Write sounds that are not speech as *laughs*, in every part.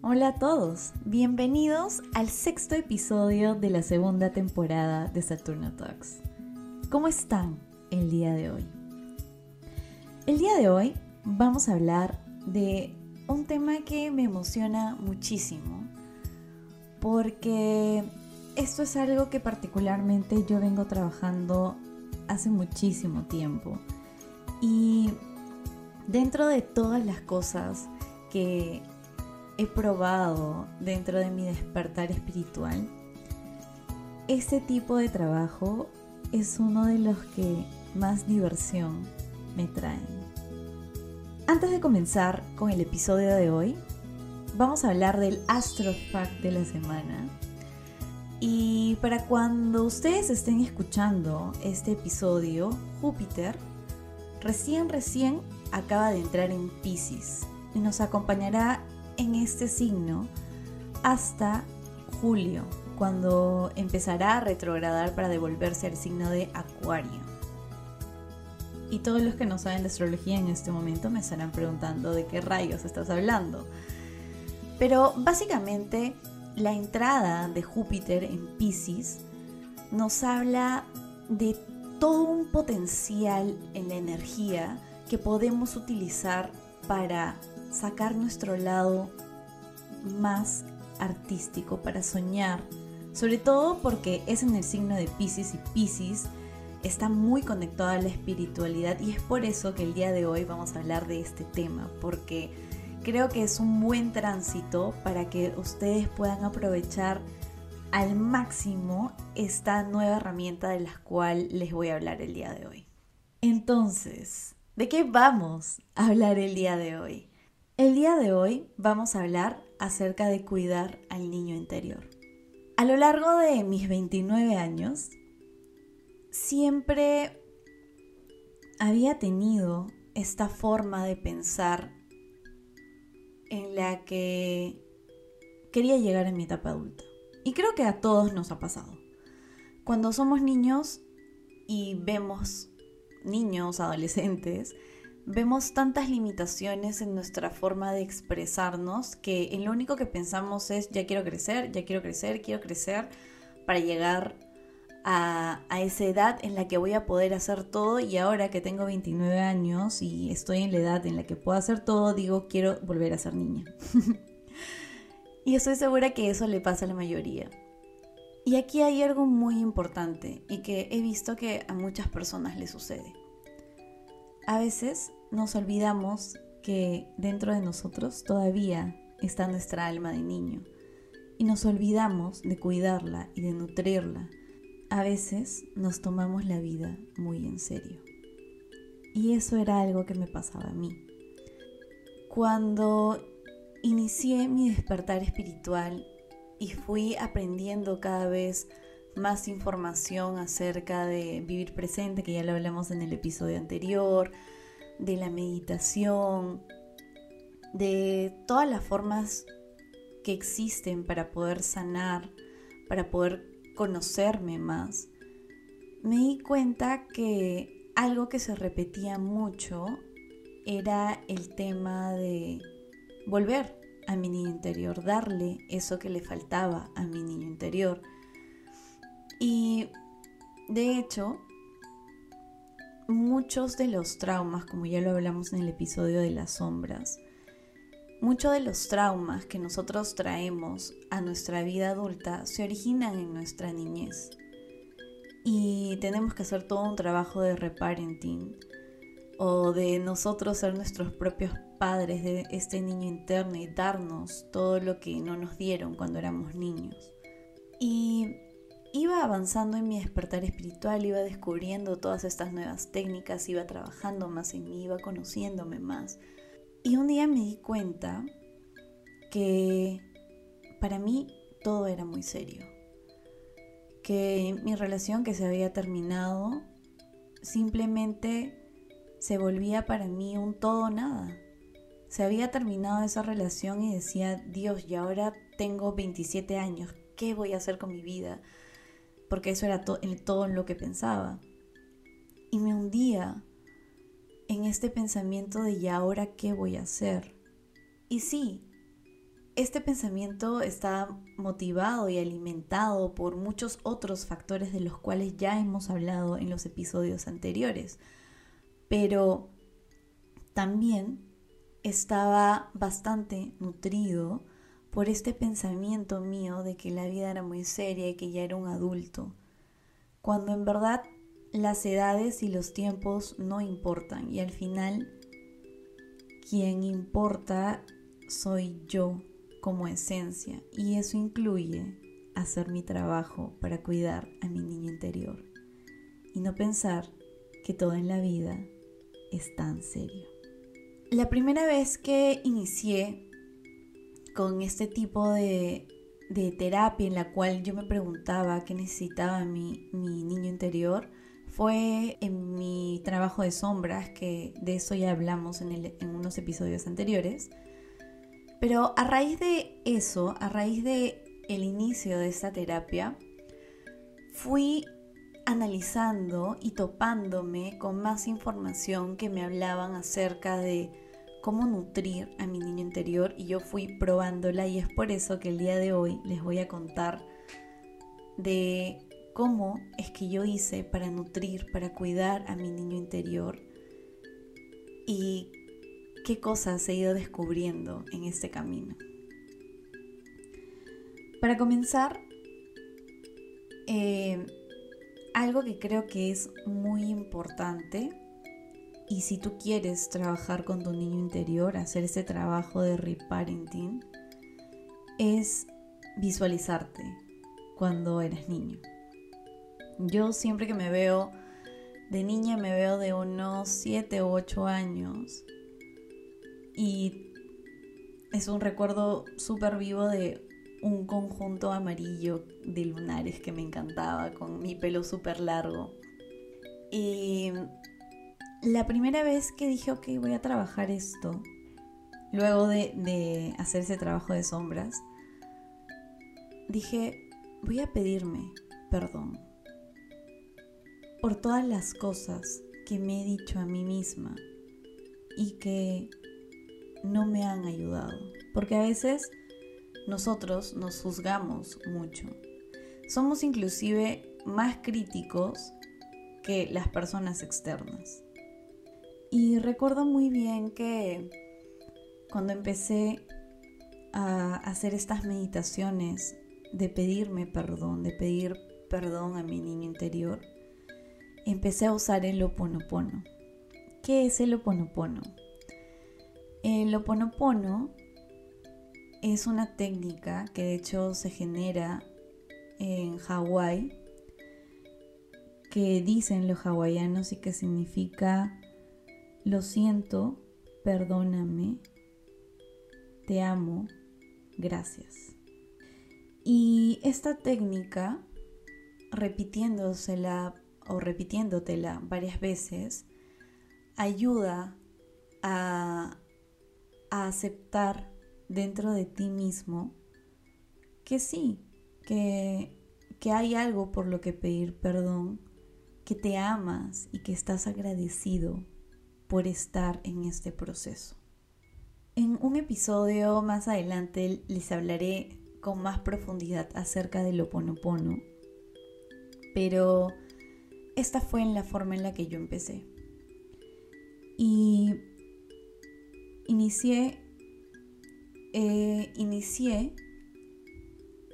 Hola a todos, bienvenidos al sexto episodio de la segunda temporada de Saturno Talks. ¿Cómo están el día de hoy? El día de hoy vamos a hablar de un tema que me emociona muchísimo porque esto es algo que particularmente yo vengo trabajando hace muchísimo tiempo y dentro de todas las cosas que he probado dentro de mi despertar espiritual, este tipo de trabajo es uno de los que más diversión me traen. Antes de comenzar con el episodio de hoy, vamos a hablar del Astrofact de la semana. Y para cuando ustedes estén escuchando este episodio, Júpiter recién recién acaba de entrar en Pisces y nos acompañará en este signo hasta julio, cuando empezará a retrogradar para devolverse al signo de Acuario. Y todos los que no saben de astrología en este momento me estarán preguntando de qué rayos estás hablando. Pero básicamente la entrada de Júpiter en Pisces nos habla de todo un potencial en la energía que podemos utilizar para sacar nuestro lado más artístico, para soñar, sobre todo porque es en el signo de Pisces y Pisces está muy conectado a la espiritualidad y es por eso que el día de hoy vamos a hablar de este tema, porque creo que es un buen tránsito para que ustedes puedan aprovechar al máximo esta nueva herramienta de la cual les voy a hablar el día de hoy. Entonces, ¿de qué vamos a hablar el día de hoy? El día de hoy vamos a hablar acerca de cuidar al niño interior. A lo largo de mis 29 años, siempre había tenido esta forma de pensar en la que quería llegar en mi etapa adulta. Y creo que a todos nos ha pasado. Cuando somos niños y vemos niños, adolescentes, vemos tantas limitaciones en nuestra forma de expresarnos que en lo único que pensamos es ya quiero crecer, ya quiero crecer, quiero crecer para llegar a, a, esa edad en la que voy a poder hacer todo y ahora que tengo 29 años y estoy en la edad en la que puedo hacer todo, digo quiero volver a ser niña. *laughs* y estoy segura que eso le pasa a la mayoría. Y aquí hay algo muy importante y que he visto que a muchas personas le sucede. A veces nos olvidamos que dentro de nosotros todavía está nuestra alma de niño y nos olvidamos de cuidarla y de nutrirla. A veces nos tomamos la vida muy en serio. Y eso era algo que me pasaba a mí. Cuando inicié mi despertar espiritual y fui aprendiendo cada vez más información acerca de vivir presente, que ya lo hablamos en el episodio anterior, de la meditación, de todas las formas que existen para poder sanar, para poder conocerme más, me di cuenta que algo que se repetía mucho era el tema de volver a mi niño interior, darle eso que le faltaba a mi niño interior. Y de hecho, muchos de los traumas, como ya lo hablamos en el episodio de las sombras, muchos de los traumas que nosotros traemos a nuestra vida adulta se originan en nuestra niñez. Y tenemos que hacer todo un trabajo de reparenting o de nosotros ser nuestros propios padres de este niño interno y darnos todo lo que no nos dieron cuando éramos niños. Y iba avanzando en mi despertar espiritual, iba descubriendo todas estas nuevas técnicas, iba trabajando más en mí, iba conociéndome más. Y un día me di cuenta que para mí todo era muy serio. Que mi relación que se había terminado simplemente se volvía para mí un todo nada. Se había terminado esa relación y decía, Dios, y ahora tengo 27 años, ¿qué voy a hacer con mi vida? Porque eso era todo lo que pensaba. Y me hundía en este pensamiento de ¿y ahora qué voy a hacer? Y sí, este pensamiento está motivado y alimentado por muchos otros factores de los cuales ya hemos hablado en los episodios anteriores. Pero también estaba bastante nutrido por este pensamiento mío de que la vida era muy seria y que ya era un adulto, cuando en verdad las edades y los tiempos no importan y al final quien importa soy yo como esencia y eso incluye hacer mi trabajo para cuidar a mi niño interior y no pensar que todo en la vida es tan serio. La primera vez que inicié con este tipo de, terapia en la cual yo me preguntaba qué necesitaba mi, mi niño interior, fue en mi trabajo de sombras, que de eso ya hablamos en, en unos episodios anteriores. Pero a raíz de eso, a raíz de inicio de esta terapia, fui analizando y topándome con más información que me hablaban acerca de cómo nutrir a mi niño interior y yo fui probándola y es por eso que el día de hoy les voy a contar de cómo es que yo hice para nutrir, para cuidar a mi niño interior y qué cosas he ido descubriendo en este camino. Para comenzar, eh, algo que creo que es muy importante y si tú quieres trabajar con tu niño interior, hacer ese trabajo de reparenting, es visualizarte cuando eres niño. Yo siempre que me veo de niña me veo de unos 7 u 8 años y es un recuerdo súper vivo de un conjunto amarillo de lunares que me encantaba, con mi pelo súper largo. Y la primera vez que dije, ok, voy a trabajar esto, luego de, de hacer ese trabajo de sombras, dije, voy a pedirme perdón por todas las cosas que me he dicho a mí misma y que no me han ayudado. Porque a veces nosotros nos juzgamos mucho. Somos inclusive más críticos que las personas externas. Y recuerdo muy bien que cuando empecé a hacer estas meditaciones de pedirme perdón, de pedir perdón a mi niño interior, empecé a usar el oponopono. ¿Qué es el oponopono? El oponopono es una técnica que de hecho se genera en Hawái, que dicen los hawaianos y que significa lo siento, perdóname, te amo, gracias. Y esta técnica, repitiéndosela o repitiéndotela varias veces, ayuda a aceptar dentro de ti mismo que sí, que, que hay algo por lo que pedir perdón, que te amas y que estás agradecido por estar en este proceso. En un episodio más adelante les hablaré con más profundidad acerca del Oponopono, pero esta fue la forma en la que yo empecé. Y inicié, eh, inicié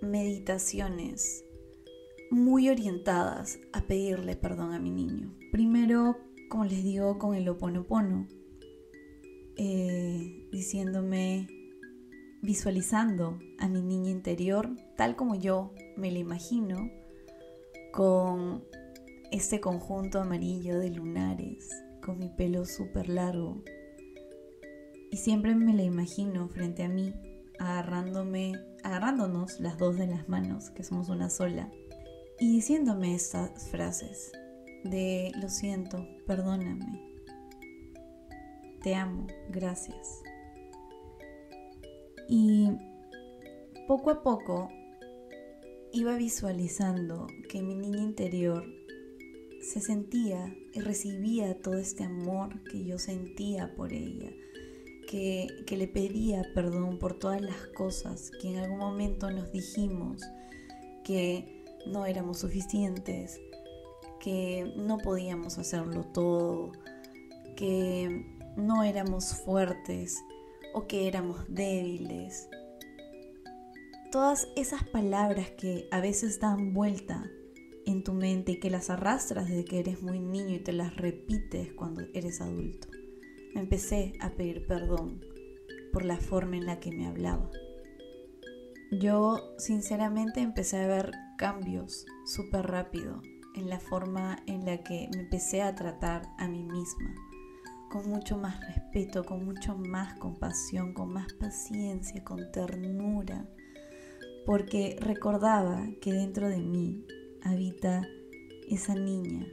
meditaciones muy orientadas a pedirle perdón a mi niño. Primero, como les digo, con el oponopono, eh, diciéndome, visualizando a mi niña interior tal como yo me la imagino, con este conjunto amarillo de lunares, con mi pelo súper largo, y siempre me la imagino frente a mí, agarrándome, agarrándonos las dos de las manos, que somos una sola, y diciéndome estas frases de lo siento, perdóname, te amo, gracias. Y poco a poco iba visualizando que mi niña interior se sentía y recibía todo este amor que yo sentía por ella que, que le pedía perdón por todas las cosas que en algún momento nos dijimos que no éramos suficientes, que no podíamos hacerlo todo, que no éramos fuertes o que éramos débiles. Todas esas palabras que a veces dan vuelta en tu mente y que las arrastras desde que eres muy niño y te las repites cuando eres adulto. empecé a pedir perdón por la forma en la que me hablaba. Yo sinceramente empecé a ver cambios súper rápido en la forma en la que me empecé a tratar a mí misma, con mucho más respeto, con mucho más compasión, con más paciencia, con ternura, porque recordaba que dentro de mí habita esa niña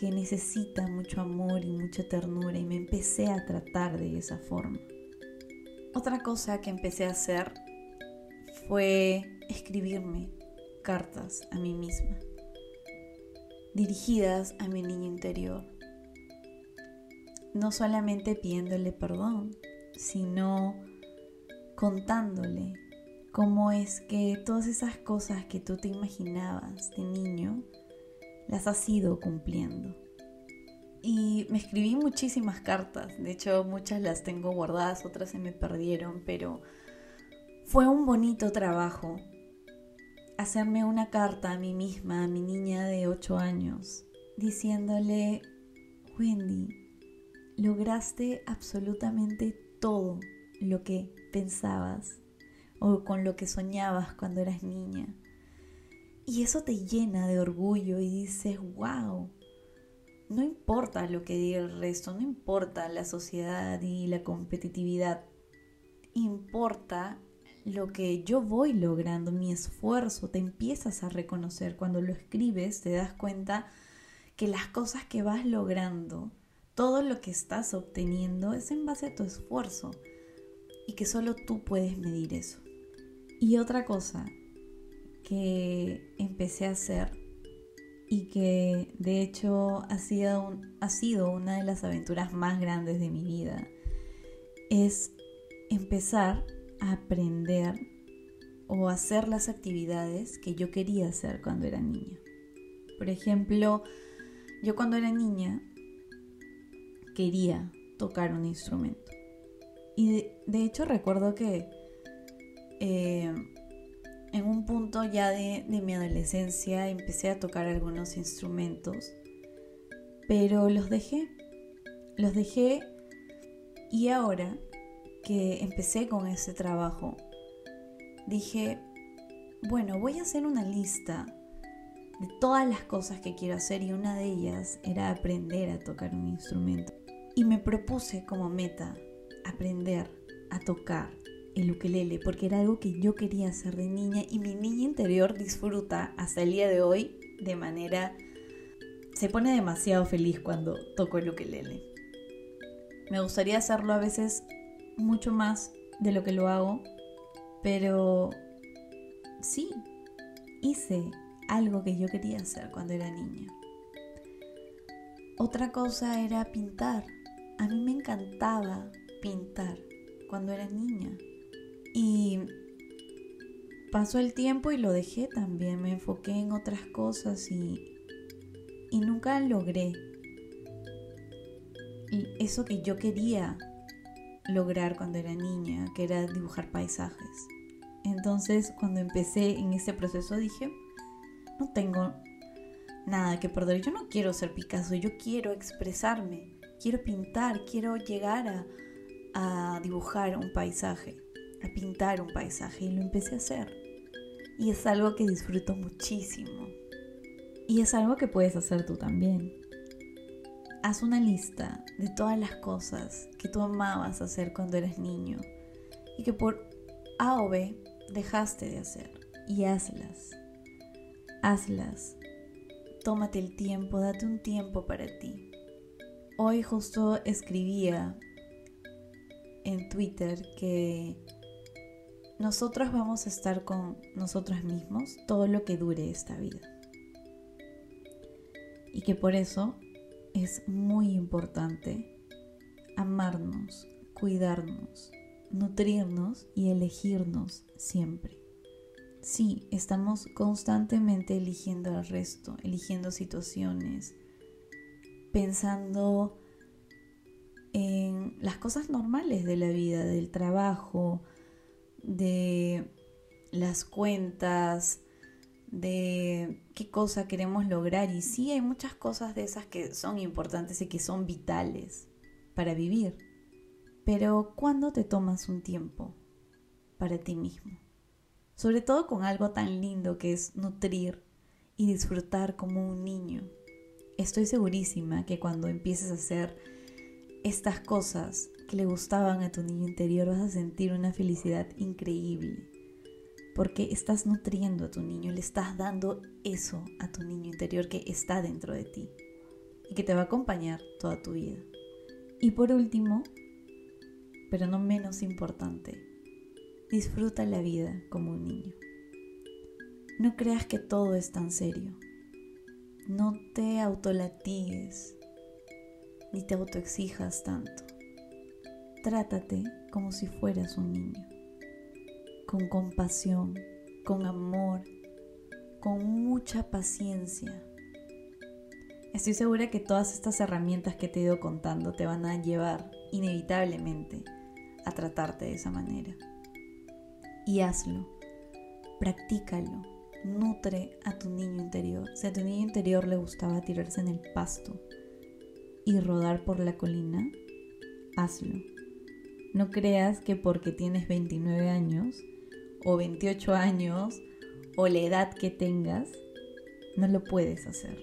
que necesita mucho amor y mucha ternura y me empecé a tratar de esa forma. Otra cosa que empecé a hacer fue escribirme cartas a mí misma, dirigidas a mi niño interior. No solamente pidiéndole perdón, sino contándole cómo es que todas esas cosas que tú te imaginabas de niño las has ido cumpliendo. Y me escribí muchísimas cartas, de hecho muchas las tengo guardadas, otras se me perdieron, pero fue un bonito trabajo hacerme una carta a mí misma, a mi niña de 8 años, diciéndole, Wendy, lograste absolutamente todo lo que pensabas o con lo que soñabas cuando eras niña. Y eso te llena de orgullo y dices, wow, no importa lo que diga el resto, no importa la sociedad y la competitividad, importa lo que yo voy logrando, mi esfuerzo, te empiezas a reconocer. Cuando lo escribes te das cuenta que las cosas que vas logrando, todo lo que estás obteniendo es en base a tu esfuerzo y que solo tú puedes medir eso. Y otra cosa que empecé a hacer y que de hecho ha sido, ha sido una de las aventuras más grandes de mi vida es empezar aprender o hacer las actividades que yo quería hacer cuando era niña. Por ejemplo, yo cuando era niña quería tocar un instrumento. Y de hecho recuerdo que eh, en un punto ya de, mi adolescencia empecé a tocar algunos instrumentos, pero los dejé. Los dejé y ahora que empecé con ese trabajo, dije, bueno, voy a hacer una lista de todas las cosas que quiero hacer y una de ellas era aprender a tocar un instrumento. Y me propuse como meta aprender a tocar el ukelele porque era algo que yo quería hacer de niña y mi niña interior disfruta hasta el día de hoy de manera... se pone demasiado feliz cuando toco el ukelele. Me gustaría hacerlo a veces mucho más de lo que lo hago, pero sí, hice algo que yo quería hacer cuando era niña. Otra cosa era pintar. A mí me encantaba pintar cuando era niña. Y pasó el tiempo y lo dejé también, me enfoqué en otras cosas y, y nunca logré eso que yo quería lograr cuando era niña, que era dibujar paisajes. Entonces cuando empecé en ese proceso dije, no tengo nada que perder, yo no quiero ser Picasso, yo quiero expresarme, quiero pintar, quiero llegar a, a dibujar un paisaje a pintar un paisaje y lo empecé a hacer. Y es algo que disfruto muchísimo. Y es algo que puedes hacer tú también. Haz una lista de todas las cosas que tú amabas hacer cuando eras niño y que por A o B dejaste de hacer y hazlas. Hazlas. Tómate el tiempo, date un tiempo para ti. Hoy justo escribía en Twitter que nosotros vamos a estar con nosotros mismos todo lo que dure esta vida. Y que por eso es muy importante amarnos, cuidarnos, nutrirnos y elegirnos siempre. Sí, estamos constantemente eligiendo al resto, eligiendo situaciones, pensando en las cosas normales de la vida, del trabajo, de las cuentas, de qué cosa queremos lograr. Y sí, hay muchas cosas de esas que son importantes y que son vitales para vivir. Pero ¿cuándo te tomas un tiempo para ti mismo? Sobre todo con algo tan lindo que es nutrir y disfrutar como un niño. Estoy segurísima que cuando empieces a hacer estas cosas que le gustaban a tu niño interior vas a sentir una felicidad increíble. Porque estás nutriendo a tu niño, le estás dando eso a tu niño interior que está dentro de ti y que te va a acompañar toda tu vida. Y por último, pero no menos importante, disfruta la vida como un niño. No creas que todo es tan serio. No te autolatigues ni te autoexijas tanto. Trátate como si fueras un niño, con compasión, con amor, con mucha paciencia. Estoy segura que todas estas herramientas que te he ido contando te van a llevar inevitablemente a tratarte de esa manera. Y hazlo, practícalo, nutre a tu niño interior. Si a tu niño interior le gustaba tirarse en el pasto y rodar por la colina, hazlo. No creas que porque tienes 29 años o 28 años o la edad que tengas, no lo puedes hacer.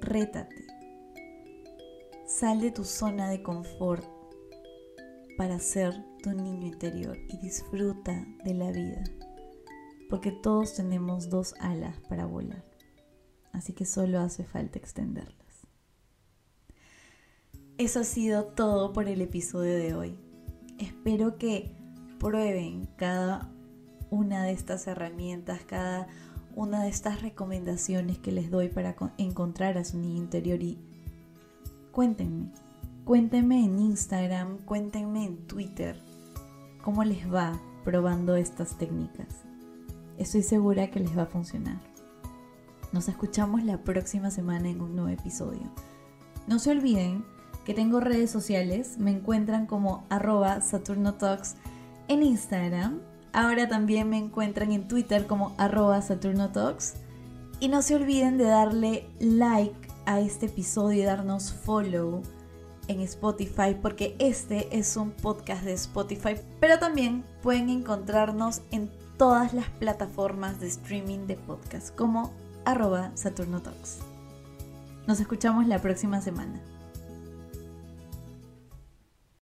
Rétate. Sal de tu zona de confort para ser tu niño interior y disfruta de la vida. Porque todos tenemos dos alas para volar. Así que solo hace falta extenderlas. Eso ha sido todo por el episodio de hoy. Espero que prueben cada una de estas herramientas, cada una de estas recomendaciones que les doy para encontrar a su niño interior y cuéntenme, cuéntenme en Instagram, cuéntenme en Twitter cómo les va probando estas técnicas. Estoy segura que les va a funcionar. Nos escuchamos la próxima semana en un nuevo episodio. No se olviden que tengo redes sociales, me encuentran como arroba SaturnoTalks en Instagram. Ahora también me encuentran en Twitter como arroba SaturnoTalks. Y no se olviden de darle like a este episodio y darnos follow en Spotify porque este es un podcast de Spotify. Pero también pueden encontrarnos en todas las plataformas de streaming de podcast como arroba SaturnoTalks. Nos escuchamos la próxima semana.